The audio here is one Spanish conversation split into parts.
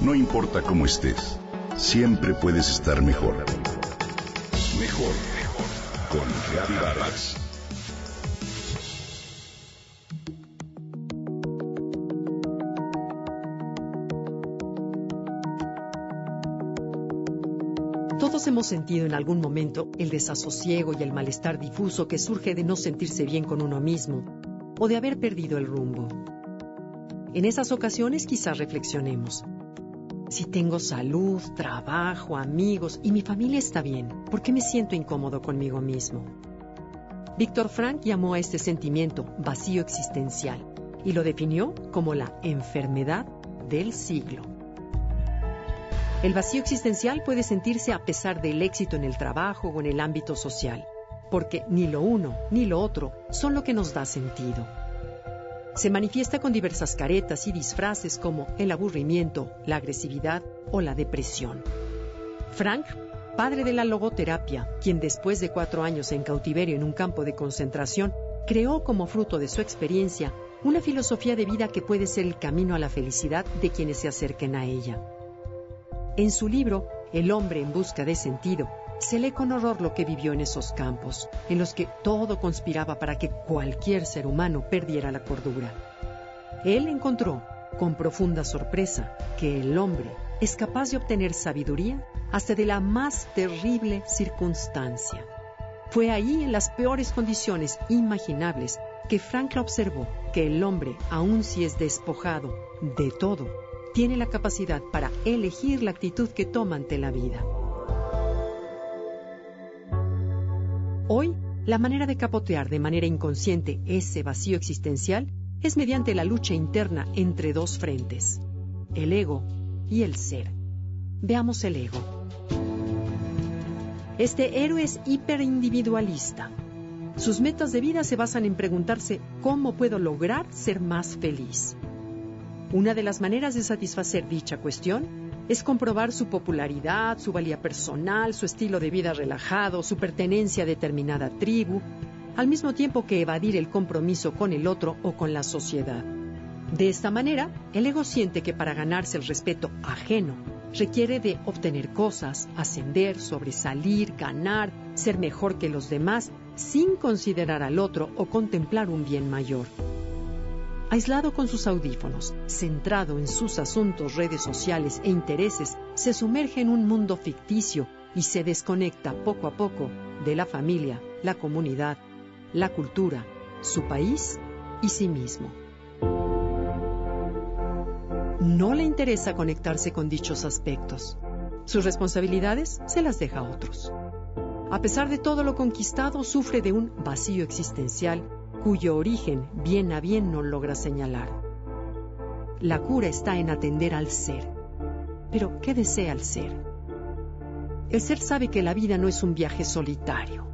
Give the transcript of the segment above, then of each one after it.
No importa cómo estés, siempre puedes estar mejor. Mejor, mejor. Con Reavivadas. Todos hemos sentido en algún momento el desasosiego y el malestar difuso que surge de no sentirse bien con uno mismo o de haber perdido el rumbo. En esas ocasiones quizás reflexionemos. Si tengo salud, trabajo, amigos y mi familia está bien, ¿por qué me siento incómodo conmigo mismo? Víctor Frank llamó a este sentimiento vacío existencial y lo definió como la enfermedad del siglo. El vacío existencial puede sentirse a pesar del éxito en el trabajo o en el ámbito social, porque ni lo uno ni lo otro son lo que nos da sentido. Se manifiesta con diversas caretas y disfraces como el aburrimiento, la agresividad o la depresión. Frank, padre de la logoterapia, quien después de cuatro años en cautiverio en un campo de concentración, creó como fruto de su experiencia una filosofía de vida que puede ser el camino a la felicidad de quienes se acerquen a ella. En su libro, El hombre en busca de sentido, se lee con horror lo que vivió en esos campos, en los que todo conspiraba para que cualquier ser humano perdiera la cordura. Él encontró, con profunda sorpresa, que el hombre es capaz de obtener sabiduría hasta de la más terrible circunstancia. Fue ahí, en las peores condiciones imaginables, que Frank observó que el hombre, aun si es despojado de todo, tiene la capacidad para elegir la actitud que toma ante la vida. Hoy, la manera de capotear de manera inconsciente ese vacío existencial es mediante la lucha interna entre dos frentes, el ego y el ser. Veamos el ego. Este héroe es hiperindividualista. Sus metas de vida se basan en preguntarse cómo puedo lograr ser más feliz. Una de las maneras de satisfacer dicha cuestión es comprobar su popularidad, su valía personal, su estilo de vida relajado, su pertenencia a determinada tribu, al mismo tiempo que evadir el compromiso con el otro o con la sociedad. De esta manera, el ego siente que para ganarse el respeto ajeno requiere de obtener cosas, ascender, sobresalir, ganar, ser mejor que los demás, sin considerar al otro o contemplar un bien mayor. Aislado con sus audífonos, centrado en sus asuntos, redes sociales e intereses, se sumerge en un mundo ficticio y se desconecta poco a poco de la familia, la comunidad, la cultura, su país y sí mismo. No le interesa conectarse con dichos aspectos. Sus responsabilidades se las deja a otros. A pesar de todo lo conquistado, sufre de un vacío existencial cuyo origen bien a bien no logra señalar. La cura está en atender al ser. Pero, ¿qué desea el ser? El ser sabe que la vida no es un viaje solitario.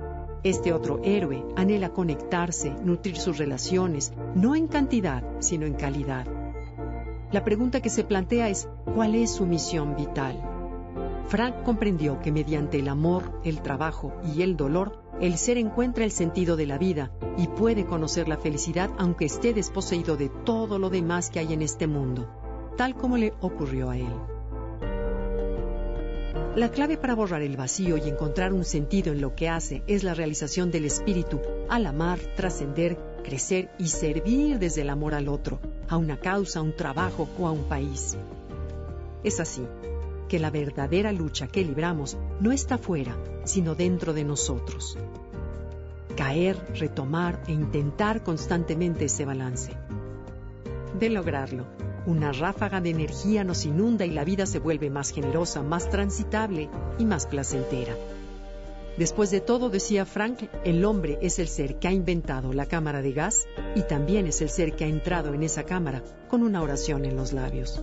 Este otro héroe anhela conectarse, nutrir sus relaciones, no en cantidad, sino en calidad. La pregunta que se plantea es, ¿cuál es su misión vital? Frank comprendió que mediante el amor, el trabajo y el dolor, el ser encuentra el sentido de la vida y puede conocer la felicidad aunque esté desposeído de todo lo demás que hay en este mundo, tal como le ocurrió a él. La clave para borrar el vacío y encontrar un sentido en lo que hace es la realización del espíritu al amar, trascender, crecer y servir desde el amor al otro, a una causa, a un trabajo o a un país. Es así que la verdadera lucha que libramos no está fuera, sino dentro de nosotros. Caer, retomar e intentar constantemente ese balance. De lograrlo, una ráfaga de energía nos inunda y la vida se vuelve más generosa, más transitable y más placentera. Después de todo, decía Frank, el hombre es el ser que ha inventado la cámara de gas y también es el ser que ha entrado en esa cámara con una oración en los labios.